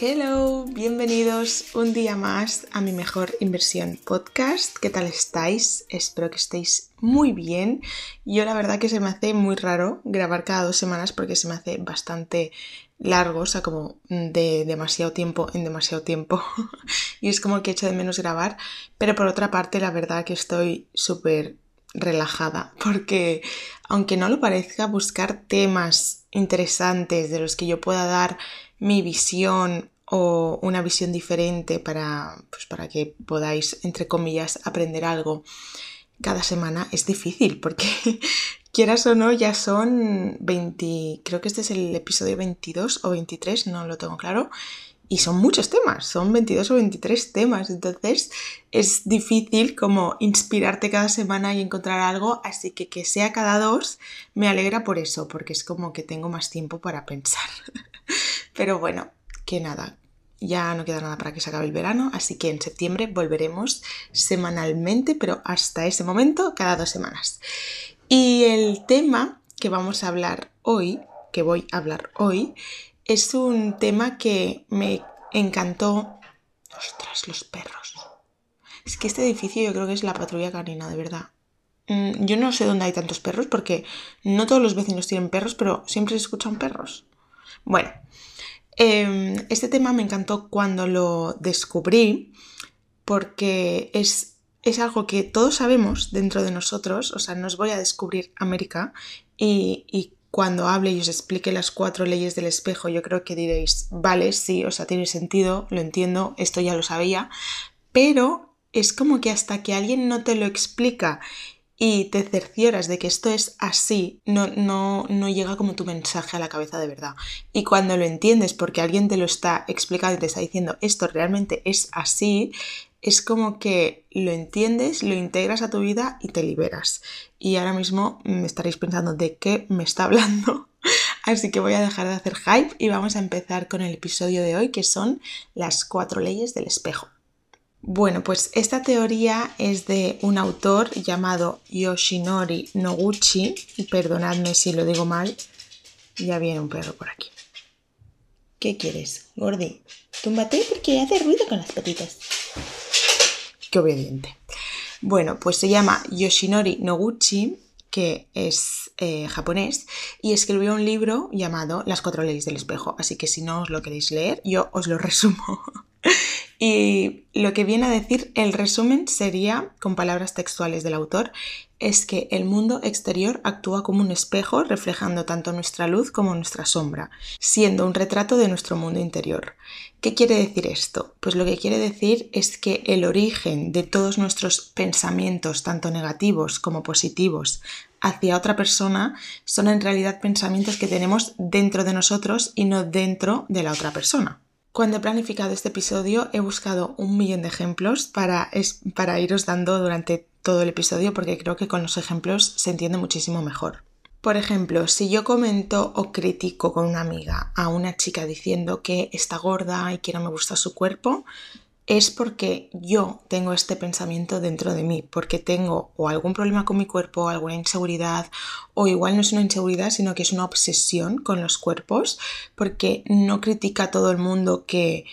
Hello, bienvenidos un día más a mi mejor inversión podcast. ¿Qué tal estáis? Espero que estéis muy bien. Yo la verdad que se me hace muy raro grabar cada dos semanas porque se me hace bastante largo, o sea, como de demasiado tiempo en demasiado tiempo. y es como que echo de menos grabar. Pero por otra parte, la verdad que estoy súper relajada porque aunque no lo parezca, buscar temas interesantes de los que yo pueda dar mi visión o una visión diferente para, pues para que podáis, entre comillas, aprender algo cada semana es difícil porque quieras o no ya son 20, creo que este es el episodio 22 o 23, no lo tengo claro, y son muchos temas, son 22 o 23 temas, entonces es difícil como inspirarte cada semana y encontrar algo, así que que sea cada dos me alegra por eso, porque es como que tengo más tiempo para pensar. Pero bueno, que nada, ya no queda nada para que se acabe el verano, así que en septiembre volveremos semanalmente, pero hasta ese momento cada dos semanas. Y el tema que vamos a hablar hoy, que voy a hablar hoy, es un tema que me encantó. Ostras, los perros. Es que este edificio yo creo que es la patrulla canina, de verdad. Mm, yo no sé dónde hay tantos perros porque no todos los vecinos tienen perros, pero siempre se escuchan perros. Bueno, em, este tema me encantó cuando lo descubrí porque es, es algo que todos sabemos dentro de nosotros, o sea, no os voy a descubrir América y, y cuando hable y os explique las cuatro leyes del espejo, yo creo que diréis, vale, sí, o sea, tiene sentido, lo entiendo, esto ya lo sabía, pero es como que hasta que alguien no te lo explica y te cercioras de que esto es así, no, no, no llega como tu mensaje a la cabeza de verdad. Y cuando lo entiendes porque alguien te lo está explicando y te está diciendo esto realmente es así, es como que lo entiendes, lo integras a tu vida y te liberas. Y ahora mismo me estaréis pensando de qué me está hablando. Así que voy a dejar de hacer hype y vamos a empezar con el episodio de hoy que son las cuatro leyes del espejo. Bueno, pues esta teoría es de un autor llamado Yoshinori Noguchi, perdonadme si lo digo mal, ya viene un perro por aquí. ¿Qué quieres, Gordi? Túmbate porque hace ruido con las patitas. Qué obediente. Bueno, pues se llama Yoshinori Noguchi, que es eh, japonés, y escribió un libro llamado Las cuatro leyes del espejo. Así que si no os lo queréis leer, yo os lo resumo. y lo que viene a decir el resumen sería, con palabras textuales del autor, es que el mundo exterior actúa como un espejo reflejando tanto nuestra luz como nuestra sombra, siendo un retrato de nuestro mundo interior. ¿Qué quiere decir esto? Pues lo que quiere decir es que el origen de todos nuestros pensamientos, tanto negativos como positivos, hacia otra persona, son en realidad pensamientos que tenemos dentro de nosotros y no dentro de la otra persona. Cuando he planificado este episodio he buscado un millón de ejemplos para, para iros dando durante todo el episodio porque creo que con los ejemplos se entiende muchísimo mejor. Por ejemplo, si yo comento o critico con una amiga a una chica diciendo que está gorda y que no me gusta su cuerpo, es porque yo tengo este pensamiento dentro de mí, porque tengo o algún problema con mi cuerpo, alguna inseguridad, o igual no es una inseguridad, sino que es una obsesión con los cuerpos, porque no critica a todo el mundo que,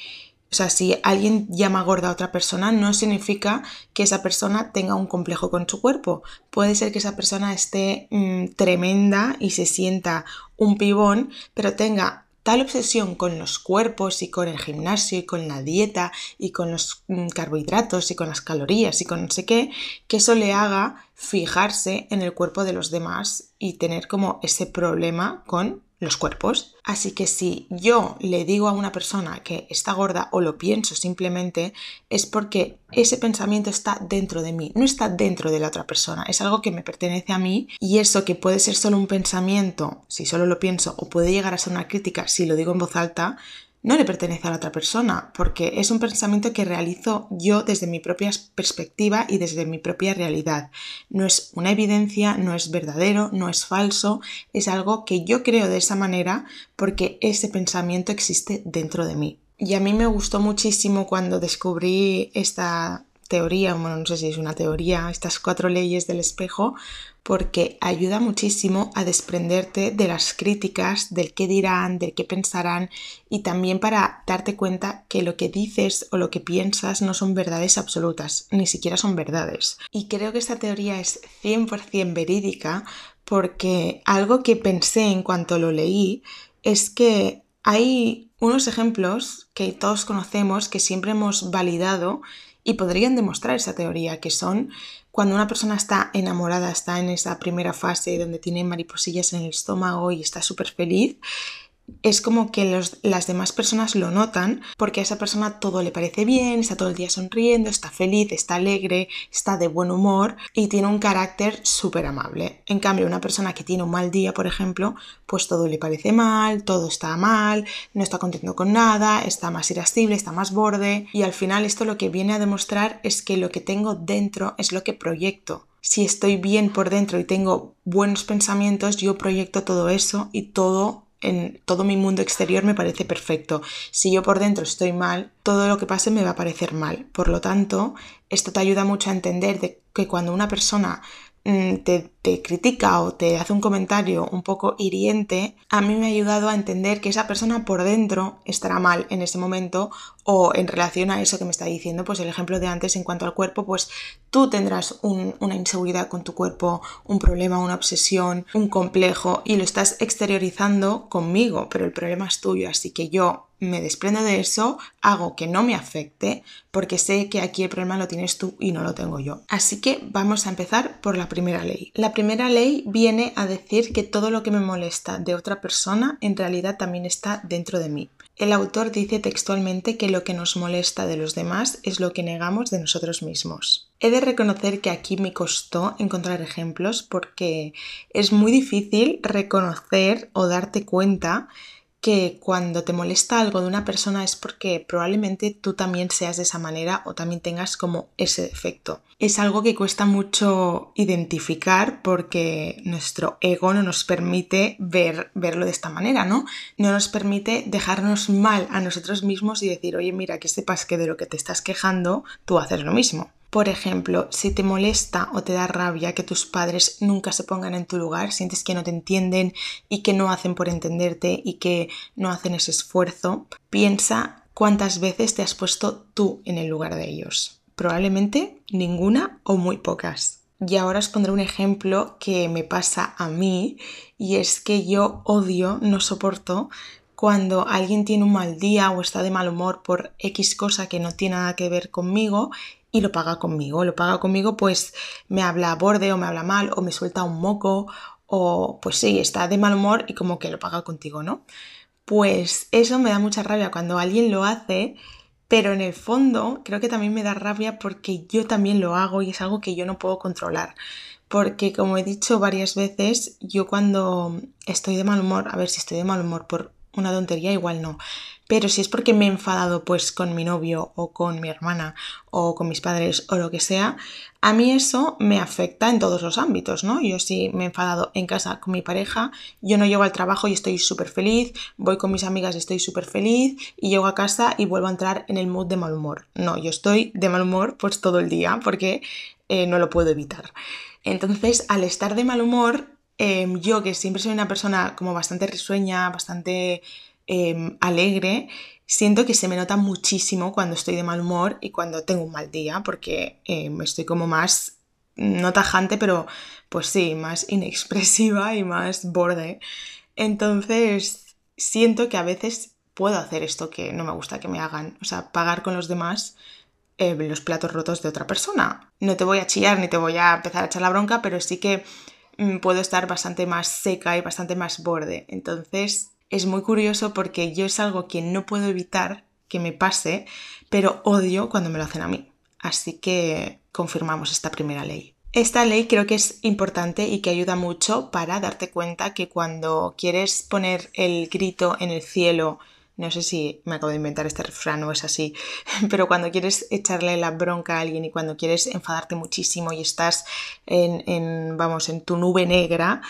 o sea, si alguien llama gorda a otra persona, no significa que esa persona tenga un complejo con su cuerpo. Puede ser que esa persona esté mm, tremenda y se sienta un pibón, pero tenga tal obsesión con los cuerpos y con el gimnasio y con la dieta y con los mm, carbohidratos y con las calorías y con no sé qué, que eso le haga fijarse en el cuerpo de los demás y tener como ese problema con los cuerpos. Así que si yo le digo a una persona que está gorda o lo pienso simplemente, es porque ese pensamiento está dentro de mí, no está dentro de la otra persona, es algo que me pertenece a mí y eso que puede ser solo un pensamiento, si solo lo pienso, o puede llegar a ser una crítica si lo digo en voz alta, no le pertenece a la otra persona, porque es un pensamiento que realizo yo desde mi propia perspectiva y desde mi propia realidad. No es una evidencia, no es verdadero, no es falso, es algo que yo creo de esa manera porque ese pensamiento existe dentro de mí. Y a mí me gustó muchísimo cuando descubrí esta teoría, bueno, no sé si es una teoría, estas cuatro leyes del espejo, porque ayuda muchísimo a desprenderte de las críticas, del qué dirán, del qué pensarán y también para darte cuenta que lo que dices o lo que piensas no son verdades absolutas, ni siquiera son verdades. Y creo que esta teoría es 100% verídica porque algo que pensé en cuanto lo leí es que hay unos ejemplos que todos conocemos que siempre hemos validado y podrían demostrar esa teoría, que son cuando una persona está enamorada, está en esa primera fase donde tiene mariposillas en el estómago y está súper feliz, es como que las demás personas lo notan porque a esa persona todo le parece bien, está todo el día sonriendo, está feliz, está alegre, está de buen humor y tiene un carácter súper amable. En cambio, una persona que tiene un mal día, por ejemplo, pues todo le parece mal, todo está mal, no está contento con nada, está más irascible, está más borde y al final esto lo que viene a demostrar es que lo que tengo dentro es lo que proyecto si estoy bien por dentro y tengo buenos pensamientos, yo proyecto todo eso y todo en todo mi mundo exterior me parece perfecto. Si yo por dentro estoy mal, todo lo que pase me va a parecer mal. Por lo tanto, esto te ayuda mucho a entender de que cuando una persona Mm, te, critica o te hace un comentario un poco hiriente, a mí me ha ayudado a entender que esa persona por dentro estará mal en ese momento o en relación a eso que me está diciendo, pues el ejemplo de antes en cuanto al cuerpo, pues tú tendrás una inseguridad con tu cuerpo, un problema, una obsesión, un complejo y lo estás exteriorizando conmigo, pero el problema es tuyo, así que yo me desprendo de eso, hago que no me afecte, porque sé que aquí el problema lo tienes tú y no lo tengo yo. Así que vamos a empezar por la primera ley. La primera ley viene a decir que todo lo que me molesta de otra persona en realidad también está dentro de mí. El autor dice textualmente que lo que nos molesta de los demás es lo que negamos de nosotros mismos. He de reconocer que aquí me costó encontrar ejemplos porque es muy difícil reconocer o darte cuenta que cuando te molesta algo de una persona es porque probablemente tú también seas de esa manera o también tengas como ese defecto. Es algo que cuesta mucho identificar porque nuestro ego no nos permite ver, verlo de esta manera, ¿no? No nos permite dejarnos mal a nosotros mismos y decir, oye, mira, que sepas que de lo que te estás quejando, tú haces lo mismo. Por ejemplo, si te molesta o te da rabia que tus padres nunca se pongan en tu lugar, sientes que no te entienden y que no hacen por entenderte y que no hacen ese esfuerzo, piensa cuántas veces te has puesto tú en el lugar de ellos. Probablemente ninguna o muy pocas. Y ahora os pondré un ejemplo que me pasa a mí y es que yo odio, no soporto cuando alguien tiene un mal día o está de mal humor por X cosa que no tiene nada que ver conmigo y lo paga conmigo. Lo paga conmigo, pues me habla a borde o me habla mal o me suelta un moco o pues sí, está de mal humor y como que lo paga contigo, ¿no? Pues eso me da mucha rabia cuando alguien lo hace, pero en el fondo creo que también me da rabia porque yo también lo hago y es algo que yo no puedo controlar. Porque como he dicho varias veces, yo cuando estoy de mal humor, a ver si estoy de mal humor por una tontería, igual no. Pero si es porque me he enfadado pues con mi novio o con mi hermana o con mis padres o lo que sea, a mí eso me afecta en todos los ámbitos, ¿no? Yo si me he enfadado en casa con mi pareja, yo no llego al trabajo y estoy súper feliz, voy con mis amigas y estoy súper feliz y llego a casa y vuelvo a entrar en el mood de mal humor. No, yo estoy de mal humor pues todo el día porque eh, no lo puedo evitar. Entonces, al estar de mal humor, em, yo que siempre soy una persona como bastante risueña, bastante Em, alegre, siento que se me nota muchísimo cuando estoy de mal humor y cuando tengo un mal día, porque em, estoy como más, no tajante, pero pues sí, más inexpresiva y más borde. Entonces, siento que a veces puedo hacer esto que no me gusta que me hagan, o sea, pagar con los demás em, los platos rotos de otra persona. No te voy a chillar ni te voy a empezar a echar la bronca, pero sí que mm, puedo estar bastante más seca y bastante más borde. Entonces, es muy curioso porque yo es algo que no puedo evitar que me pase, pero odio cuando me lo hacen a mí. Así que confirmamos esta primera ley. Esta ley creo que es importante y que ayuda mucho para darte cuenta que cuando quieres poner el grito en el cielo, no sé si me acabo de inventar este refrán o es así, pero cuando quieres echarle la bronca a alguien y cuando quieres enfadarte muchísimo y estás en, en vamos, en tu nube negra,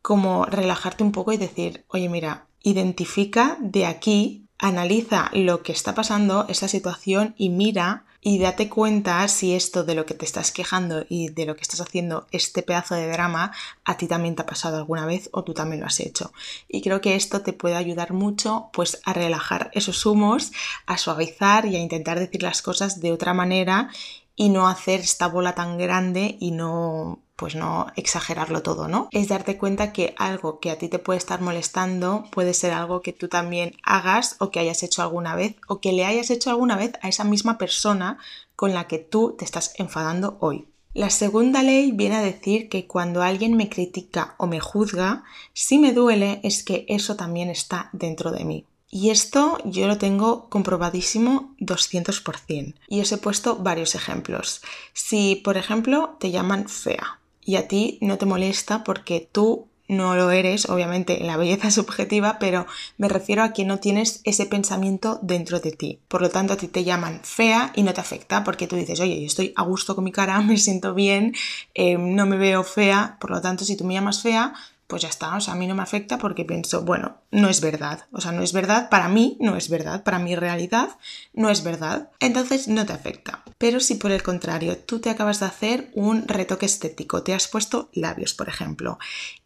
como relajarte un poco y decir, oye, mira, identifica de aquí, analiza lo que está pasando, esta situación y mira y date cuenta si esto de lo que te estás quejando y de lo que estás haciendo, este pedazo de drama, a ti también te ha pasado alguna vez o tú también lo has hecho. Y creo que esto te puede ayudar mucho pues a relajar esos humos, a suavizar y a intentar decir las cosas de otra manera y no hacer esta bola tan grande y no pues no exagerarlo todo, ¿no? Es darte cuenta que algo que a ti te puede estar molestando puede ser algo que tú también hagas o que hayas hecho alguna vez o que le hayas hecho alguna vez a esa misma persona con la que tú te estás enfadando hoy. La segunda ley viene a decir que cuando alguien me critica o me juzga, si me duele es que eso también está dentro de mí. Y esto yo lo tengo comprobadísimo 200%. Y os he puesto varios ejemplos. Si, por ejemplo, te llaman fea, y a ti no te molesta porque tú no lo eres, obviamente la belleza es subjetiva, pero me refiero a que no tienes ese pensamiento dentro de ti. Por lo tanto, a ti te llaman fea y no te afecta porque tú dices, oye, yo estoy a gusto con mi cara, me siento bien, eh, no me veo fea, por lo tanto, si tú me llamas fea, pues ya está, o sea, a mí no me afecta porque pienso, bueno, no es verdad, o sea, no es verdad, para mí no es verdad, para mi realidad no es verdad, entonces no te afecta. Pero si por el contrario tú te acabas de hacer un retoque estético, te has puesto labios, por ejemplo,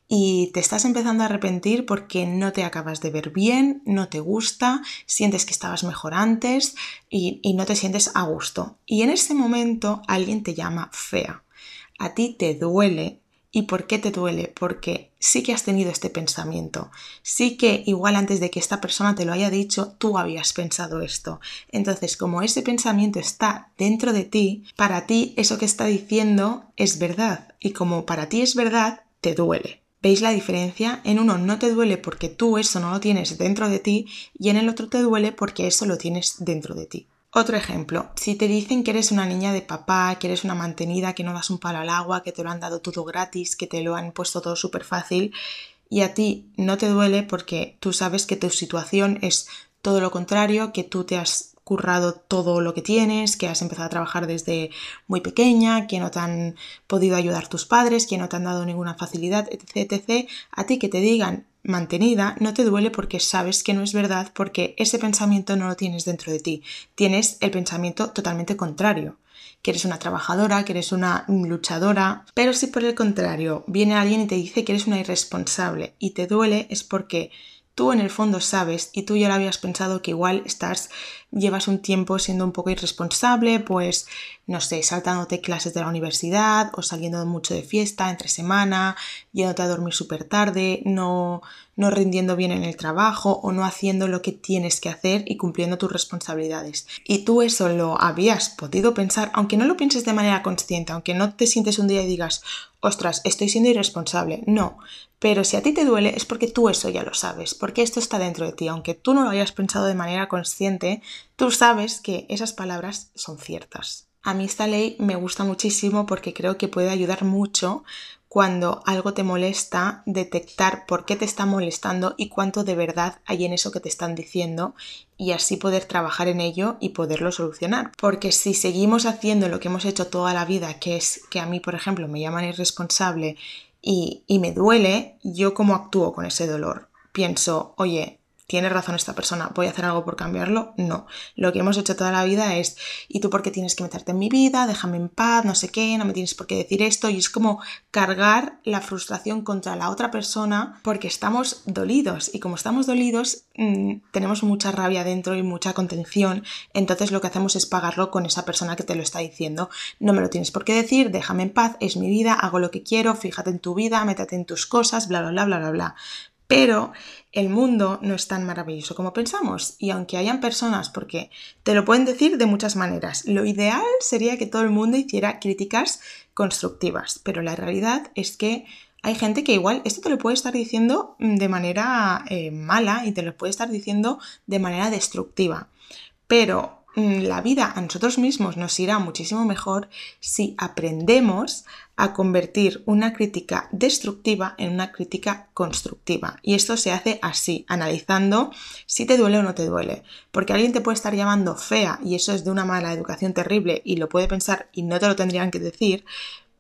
y te estás empezando a arrepentir porque no te acabas de ver bien, no te gusta, sientes que estabas mejor antes y, y no te sientes a gusto. Y en ese momento alguien te llama fea. A ti te duele ¿Y por qué te duele? Porque sí que has tenido este pensamiento, sí que igual antes de que esta persona te lo haya dicho, tú habías pensado esto. Entonces, como ese pensamiento está dentro de ti, para ti eso que está diciendo es verdad. Y como para ti es verdad, te duele. ¿Veis la diferencia? En uno no te duele porque tú eso no lo tienes dentro de ti y en el otro te duele porque eso lo tienes dentro de ti. Otro ejemplo, si te dicen que eres una niña de papá, que eres una mantenida, que no das un palo al agua, que te lo han dado todo gratis, que te lo han puesto todo súper fácil y a ti no te duele porque tú sabes que tu situación es todo lo contrario, que tú te has currado todo lo que tienes, que has empezado a trabajar desde muy pequeña, que no te han podido ayudar tus padres, que no te han dado ninguna facilidad, etc, etc. A ti que te digan mantenida no te duele porque sabes que no es verdad, porque ese pensamiento no lo tienes dentro de ti. Tienes el pensamiento totalmente contrario que eres una trabajadora, que eres una luchadora, pero si por el contrario viene alguien y te dice que eres una irresponsable y te duele es porque tú en el fondo sabes y tú ya lo habías pensado que igual estás llevas un tiempo siendo un poco irresponsable, pues no sé, saltándote clases de la universidad o saliendo mucho de fiesta entre semana, yéndote a dormir súper tarde, no, no rindiendo bien en el trabajo o no haciendo lo que tienes que hacer y cumpliendo tus responsabilidades. Y tú eso lo habías podido pensar, aunque no lo pienses de manera consciente, aunque no te sientes un día y digas, ostras, estoy siendo irresponsable. No, pero si a ti te duele es porque tú eso ya lo sabes, porque esto está dentro de ti, aunque tú no lo hayas pensado de manera consciente, tú sabes que esas palabras son ciertas. A mí esta ley me gusta muchísimo porque creo que puede ayudar mucho cuando algo te molesta, detectar por qué te está molestando y cuánto de verdad hay en eso que te están diciendo y así poder trabajar en ello y poderlo solucionar. Porque si seguimos haciendo lo que hemos hecho toda la vida, que es que a mí, por ejemplo, me llaman irresponsable y, y me duele, yo cómo actúo con ese dolor. Pienso, oye, ¿Tiene razón esta persona? ¿Voy a hacer algo por cambiarlo? No. Lo que hemos hecho toda la vida es, ¿y tú por qué tienes que meterte en mi vida? Déjame en paz, no sé qué, no me tienes por qué decir esto. Y es como cargar la frustración contra la otra persona porque estamos dolidos. Y como estamos dolidos, mm, tenemos mucha rabia dentro y mucha contención. Entonces lo que hacemos es pagarlo con esa persona que te lo está diciendo. No me lo tienes por qué decir, déjame en paz, es mi vida, hago lo que quiero, fíjate en tu vida, métete en tus cosas, bla, bla, bla, bla, bla, bla. Pero el mundo no es tan maravilloso como pensamos y aunque hayan personas, porque te lo pueden decir de muchas maneras, lo ideal sería que todo el mundo hiciera críticas constructivas, pero la realidad es que hay gente que igual esto te lo puede estar diciendo de manera eh, mala y te lo puede estar diciendo de manera destructiva, pero Mm, la vida a nosotros mismos nos irá muchísimo mejor si aprendemos a convertir una crítica destructiva en una crítica constructiva. Y esto se hace así, analizando si te duele o no te duele. Porque alguien te puede estar llamando fea y eso es de una mala educación terrible y lo puede pensar y no te lo tendrían que decir,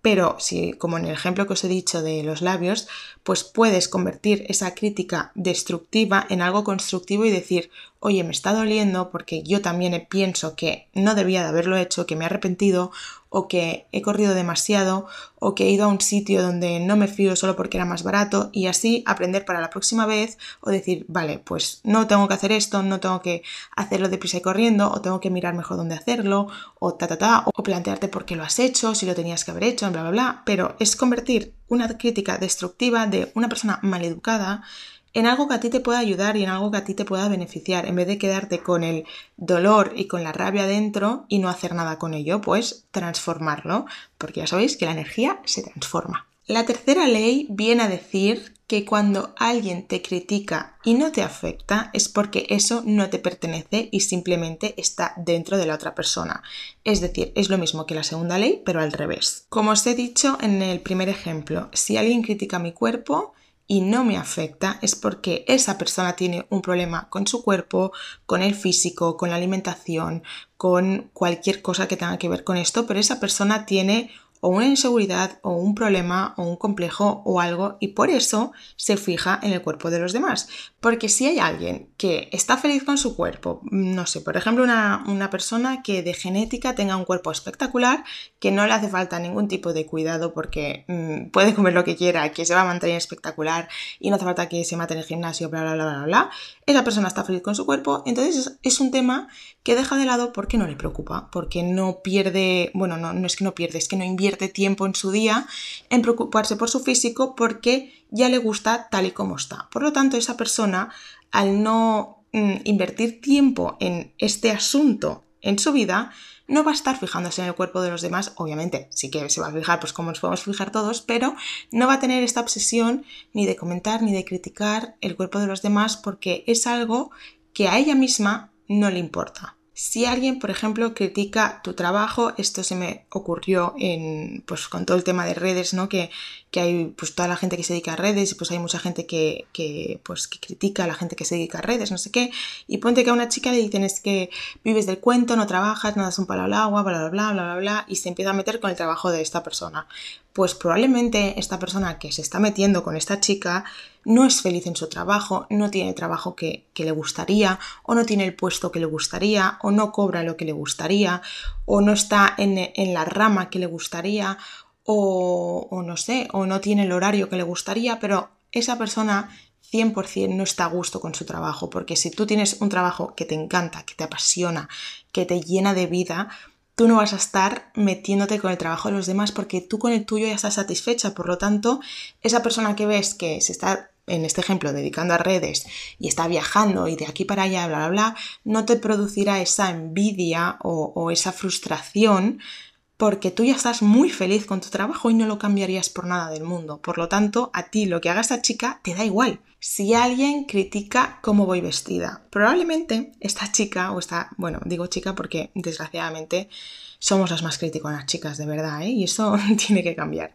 pero si, como en el ejemplo que os he dicho de los labios, pues puedes convertir esa crítica destructiva en algo constructivo y decir, oye, me está doliendo porque yo también pienso que no debía de haberlo hecho, que me he arrepentido o que he corrido demasiado o que he ido a un sitio donde no me fío solo porque era más barato y así aprender para la próxima vez o decir, vale, pues no tengo que hacer esto, no tengo que hacerlo deprisa y corriendo o tengo que mirar mejor dónde hacerlo o ta ta ta o plantearte por qué lo has hecho, si lo tenías que haber hecho, bla bla bla, pero es convertir una crítica destructiva de una persona maleducada en algo que a ti te pueda ayudar y en algo que a ti te pueda beneficiar, en vez de quedarte con el dolor y con la rabia dentro y no hacer nada con ello, pues transformarlo, porque ya sabéis que la energía se transforma. La tercera ley viene a decir que cuando alguien te critica y no te afecta es porque eso no te pertenece y simplemente está dentro de la otra persona. Es decir, es lo mismo que la segunda ley, pero al revés. Como os he dicho en el primer ejemplo, si alguien critica mi cuerpo, y no me afecta es porque esa persona tiene un problema con su cuerpo, con el físico, con la alimentación, con cualquier cosa que tenga que ver con esto, pero esa persona tiene o una inseguridad o un problema o un complejo o algo y por eso se fija en el cuerpo de los demás. Porque si hay alguien que está feliz con su cuerpo, no sé, por ejemplo una, persona que de genética tenga un cuerpo espectacular, que no le hace falta ningún tipo de cuidado porque mm, puede comer lo que quiera, que se va a mantener espectacular y no hace falta que se mate en el gimnasio, bla, bla, bla, bla, bla, esa persona está feliz con su cuerpo, entonces es, un tema que deja de lado porque no le preocupa, porque no pierde, bueno, no, no es que no pierde, es que no invierte tiempo en su día en preocuparse por su físico porque ya le gusta tal y como está. Por lo tanto, esa persona, al no mm, invertir tiempo en este asunto en su vida, no va a estar fijándose en el cuerpo de los demás, obviamente, sí que se va a fijar, pues como nos podemos fijar todos, pero no va a tener esta obsesión ni de comentar ni de criticar el cuerpo de los demás porque es algo que a ella misma no le importa. Si alguien, por ejemplo, critica tu trabajo, esto se me ocurrió en, pues, con todo el tema de redes, ¿no? Que, que hay pues toda la gente que se dedica a redes y pues hay mucha gente que, que, pues, que critica a la gente que se dedica a redes, no sé qué. Y ponte que a una chica le dicen es que vives del cuento, no trabajas, no das un palo al agua, bla, bla, bla, bla, bla, bla, y se empieza a meter con el trabajo de esta persona. Pues probablemente esta persona que se está metiendo con esta chica no es feliz en su trabajo, no tiene el trabajo que, le gustaría, o no tiene el puesto que le gustaría, o no cobra lo que le gustaría, o no está en, en la rama que le gustaría, o, no sé, o no tiene el horario que le gustaría, pero esa persona 100% no está a gusto con su trabajo, porque si tú tienes un trabajo que te encanta, que te apasiona, que te llena de vida, tú no vas a estar metiéndote con el trabajo de los demás porque tú con el tuyo ya estás satisfecha. Por lo tanto, esa persona que ves que se está, en este ejemplo, dedicando a redes y está viajando y de aquí para allá, bla, bla, bla, no te producirá esa envidia o, o esa frustración porque tú ya estás muy feliz con tu trabajo y no lo cambiarías por nada del mundo. Por lo tanto, a ti lo que haga esta chica te da igual. Si alguien critica cómo voy vestida, probablemente esta chica o esta, bueno, digo chica porque desgraciadamente somos las más las chicas, de verdad, ¿eh? y eso tiene que cambiar.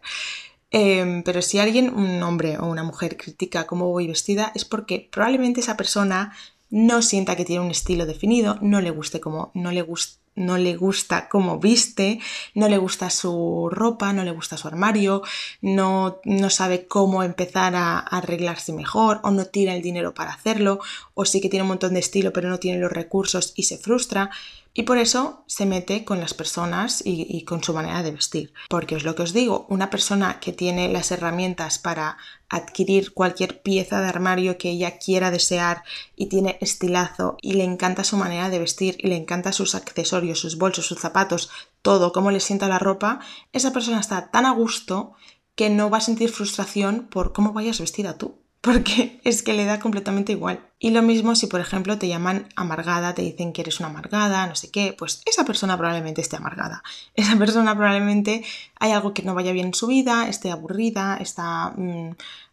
Em, pero si alguien, un hombre o una mujer, critica cómo voy vestida, es porque probablemente esa persona no sienta que tiene un estilo definido, no le guste como, no le guste no le gusta cómo viste, no le gusta su ropa, no le gusta su armario, no, no sabe cómo empezar a, arreglarse mejor o no tiene el dinero para hacerlo o sí que tiene un montón de estilo pero no tiene los recursos y se frustra y por eso se mete con las personas y, con su manera de vestir. Porque es lo que os digo, una persona que tiene las herramientas para adquirir cualquier pieza de armario que ella quiera desear y tiene estilazo y le encanta su manera de vestir y le encanta sus accesorios, sus bolsos, sus zapatos, todo, cómo le sienta la ropa, esa persona está tan a gusto que no va a sentir frustración por cómo vayas vestida tú porque es que le da completamente igual. Y lo mismo si, por ejemplo, te llaman amargada, te dicen que eres una amargada, no sé qué, pues esa persona probablemente esté amargada. Esa persona probablemente hay algo que no vaya bien en su vida, esté aburrida, está mm,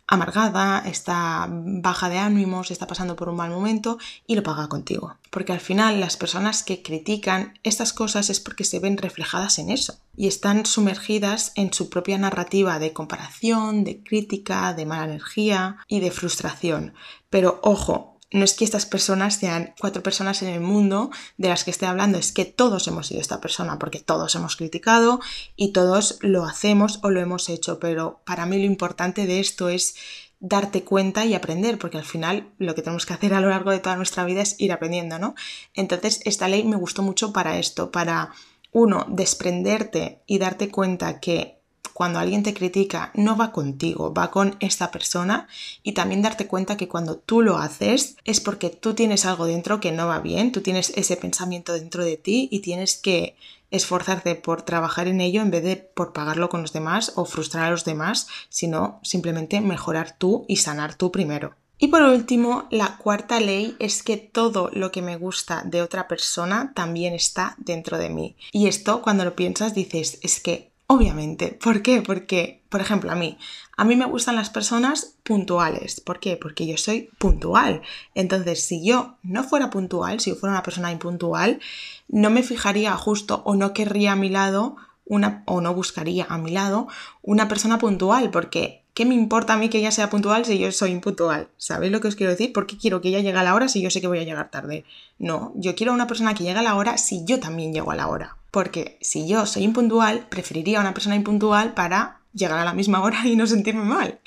amargada, está baja de ánimos, está pasando por un mal momento y lo paga contigo. Porque al final las personas que critican estas cosas es porque se ven reflejadas en eso y están sumergidas en su propia narrativa de comparación, de crítica, de mala energía y de frustración. Pero ojo, no es que estas personas sean cuatro personas en el mundo de las que esté hablando, es que todos hemos sido esta persona, porque todos hemos criticado y todos lo hacemos o lo hemos hecho, pero para mí lo importante de esto es darte cuenta y aprender, porque al final lo que tenemos que hacer a lo largo de toda nuestra vida es ir aprendiendo, ¿no? Entonces, esta ley me gustó mucho para esto, para, uno, desprenderte y darte cuenta que cuando alguien te critica no va contigo, va con esta persona y también darte cuenta que cuando tú lo haces es porque tú tienes algo dentro que no va bien, tú tienes ese pensamiento dentro de ti y tienes que esforzarte por trabajar en ello en vez de por pagarlo con los demás o frustrar a los demás, sino simplemente mejorar tú y sanar tú primero. Y por último, la cuarta ley es que todo lo que me gusta de otra persona también está dentro de mí. Y esto cuando lo piensas dices, es que obviamente, ¿por qué? Porque, por ejemplo, a mí, a mí me gustan las personas puntuales. ¿Por qué? Porque yo soy puntual. Entonces, si yo no fuera puntual, si yo fuera una persona impuntual, no me fijaría justo o no querría a mi lado una, o no buscaría a mi lado una persona puntual, porque ¿qué me importa a mí que ella sea puntual si yo soy impuntual? ¿Sabéis lo que os quiero decir? ¿Por qué quiero que ella llegue a la hora si yo sé que voy a llegar tarde? No, yo quiero una persona que llegue a la hora si yo también llego a la hora. Porque si yo soy impuntual, preferiría a una persona impuntual para llegar a la misma hora y no sentirme mal.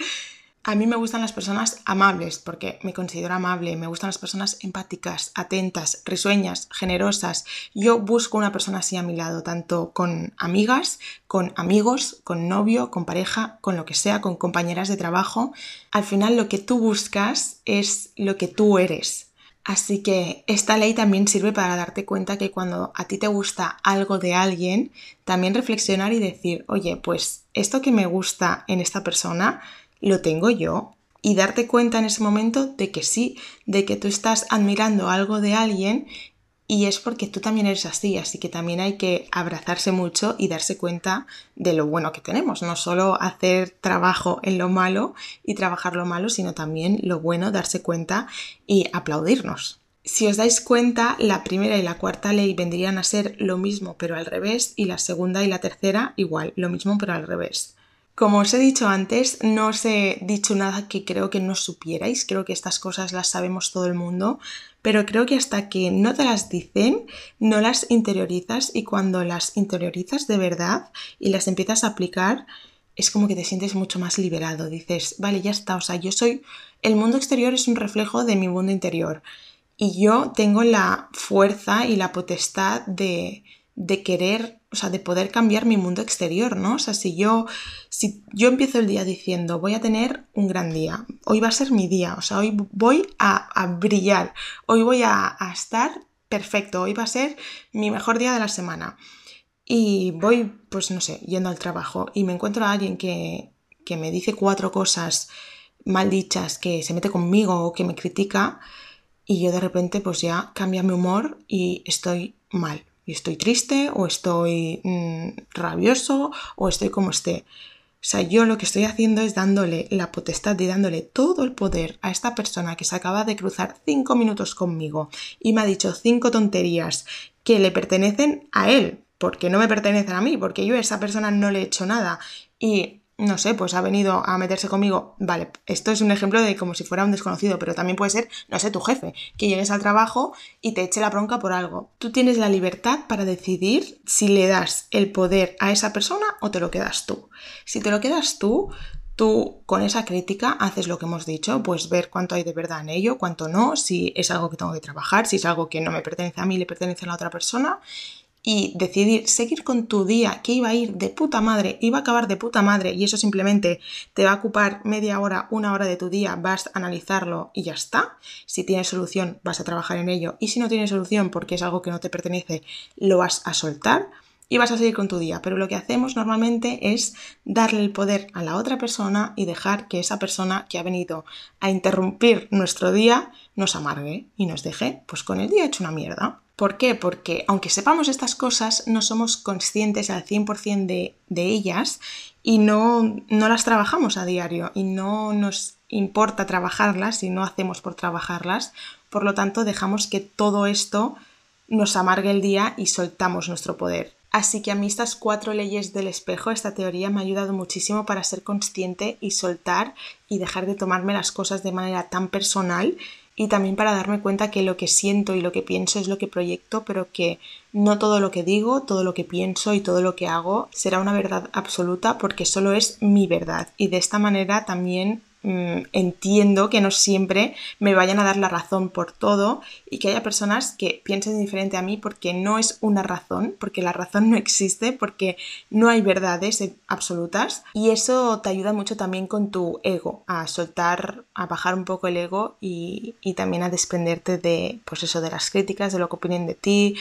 A mí me gustan las personas amables, porque me considero amable, me gustan las personas empáticas, atentas, risueñas, generosas. Yo busco una persona así a mi lado, tanto con amigas, con amigos, con novio, con pareja, con lo que sea, con compañeras de trabajo. Al final lo que tú buscas es lo que tú eres. Así que esta ley también sirve para darte cuenta que cuando a ti te gusta algo de alguien, también reflexionar y decir, oye, pues esto que me gusta en esta persona, lo tengo yo. Y darte cuenta en ese momento de que sí, de que tú estás admirando algo de alguien y es porque tú también eres así, así que también hay que abrazarse mucho y darse cuenta de lo bueno que tenemos, no solo hacer trabajo en lo malo y trabajar lo malo, sino también lo bueno, darse cuenta y aplaudirnos. Si os dais cuenta, la primera y la cuarta ley vendrían a ser lo mismo pero al revés y la segunda y la tercera igual, lo mismo pero al revés. Como os he dicho antes, no os he dicho nada que creo que no supierais, creo que estas cosas las sabemos todo el mundo, pero creo que hasta que no te las dicen, no las interiorizas y cuando las interiorizas de verdad y las empiezas a aplicar, es como que te sientes mucho más liberado, dices, vale, ya está, o sea, yo soy, el mundo exterior es un reflejo de mi mundo interior y yo tengo la fuerza y la potestad de, de querer, o sea, de poder cambiar mi mundo exterior, ¿no? O sea, si yo, si yo empiezo el día diciendo voy a tener un gran día, hoy va a ser mi día, o sea, hoy voy a, brillar, hoy voy a, estar perfecto, hoy va a ser mi mejor día de la semana. Y voy, pues no sé, yendo al trabajo y me encuentro a alguien que, que me dice cuatro cosas mal dichas, que se mete conmigo o que me critica, y yo de repente pues ya cambia mi humor y estoy mal y estoy triste o estoy mm, rabioso o estoy como esté. O sea, yo lo que estoy haciendo es dándole la potestad y dándole todo el poder a esta persona que se acaba de cruzar cinco minutos conmigo y me ha dicho cinco tonterías que le pertenecen a él, porque no me pertenecen a mí, porque yo a esa persona no le he hecho nada. Y no sé, pues ha venido a meterse conmigo. Vale, esto es un ejemplo de como si fuera un desconocido, pero también puede ser, no sé, tu jefe, que llegues al trabajo y te eche la bronca por algo. Tú tienes la libertad para decidir si le das el poder a esa persona o te lo quedas tú. Si te lo quedas tú, tú con esa crítica haces lo que hemos dicho, pues ver cuánto hay de verdad en ello, cuánto no, si es algo que tengo que trabajar, si es algo que no me pertenece a mí, le pertenece a la otra persona y decidir seguir con tu día que iba a ir de puta madre, iba a acabar de puta madre y eso simplemente te va a ocupar media hora, una hora de tu día, vas a analizarlo y ya está. Si tienes solución, vas a trabajar en ello y si no tienes solución porque es algo que no te pertenece, lo vas a soltar y vas a seguir con tu día. Pero lo que hacemos normalmente es darle el poder a la otra persona y dejar que esa persona que ha venido a interrumpir nuestro día nos amargue y nos deje pues con el día hecho una mierda. ¿Por qué? Porque aunque sepamos estas cosas, no somos conscientes al 100% de, de ellas y no, no las trabajamos a diario y no nos importa trabajarlas y no hacemos por trabajarlas. Por lo tanto, dejamos que todo esto nos amargue el día y soltamos nuestro poder. Así que a mí estas cuatro leyes del espejo, esta teoría me ha ayudado muchísimo para ser consciente y soltar y dejar de tomarme las cosas de manera tan personal y también para darme cuenta que lo que siento y lo que pienso es lo que proyecto, pero que no todo lo que digo, todo lo que pienso y todo lo que hago será una verdad absoluta porque solo es mi verdad. Y de esta manera también mm, entiendo que no siempre me vayan a dar la razón por todo y que haya personas que piensen diferente a mí porque no es una razón, porque la razón no existe, porque no hay verdades absolutas y eso te ayuda mucho también con tu ego, a soltar, a bajar un poco el ego y, y también a desprenderte de, pues eso, de las críticas, de lo que opinen de ti,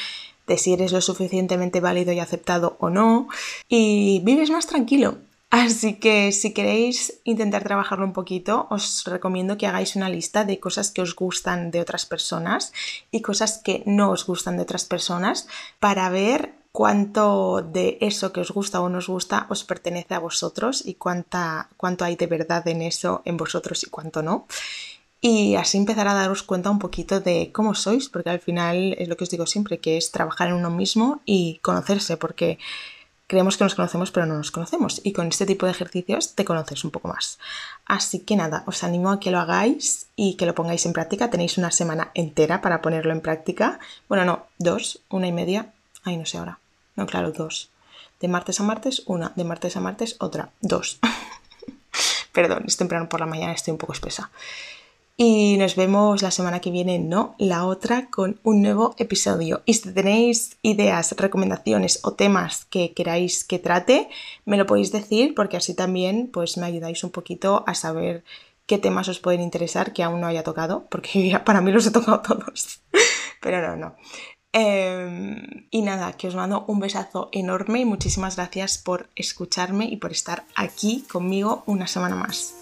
de si eres lo suficientemente válido y aceptado o no, y vives más tranquilo. Así que si queréis intentar trabajarlo un poquito, os recomiendo que hagáis una lista de cosas que os gustan de otras personas y cosas que no os gustan de otras personas para ver cuánto de eso que os gusta o no os gusta os pertenece a vosotros y cuánta, cuánto hay de verdad en eso en vosotros y cuánto no. Y así empezar a daros cuenta un poquito de cómo sois, porque al final es lo que os digo siempre, que es trabajar en uno mismo y conocerse, porque creemos que nos conocemos pero no nos conocemos y con este tipo de ejercicios te conoces un poco más. Así que nada, os animo a que lo hagáis y que lo pongáis en práctica. Tenéis una semana entera para ponerlo en práctica. Bueno, no, dos, una y media. Ay, no sé ahora. No, claro, dos. De martes a martes, una. De martes a martes, otra. Dos. Perdón, es temprano por la mañana, estoy un poco espesa. Y nos vemos la semana que viene, no, la otra, con un nuevo episodio. Y si tenéis ideas, recomendaciones o temas que queráis que trate, me lo podéis decir porque así también pues me ayudáis un poquito a saber qué temas os pueden interesar que aún no haya tocado, porque para mí los he tocado todos. Pero no, no. Em, y nada, que os mando un besazo enorme y muchísimas gracias por escucharme y por estar aquí conmigo una semana más.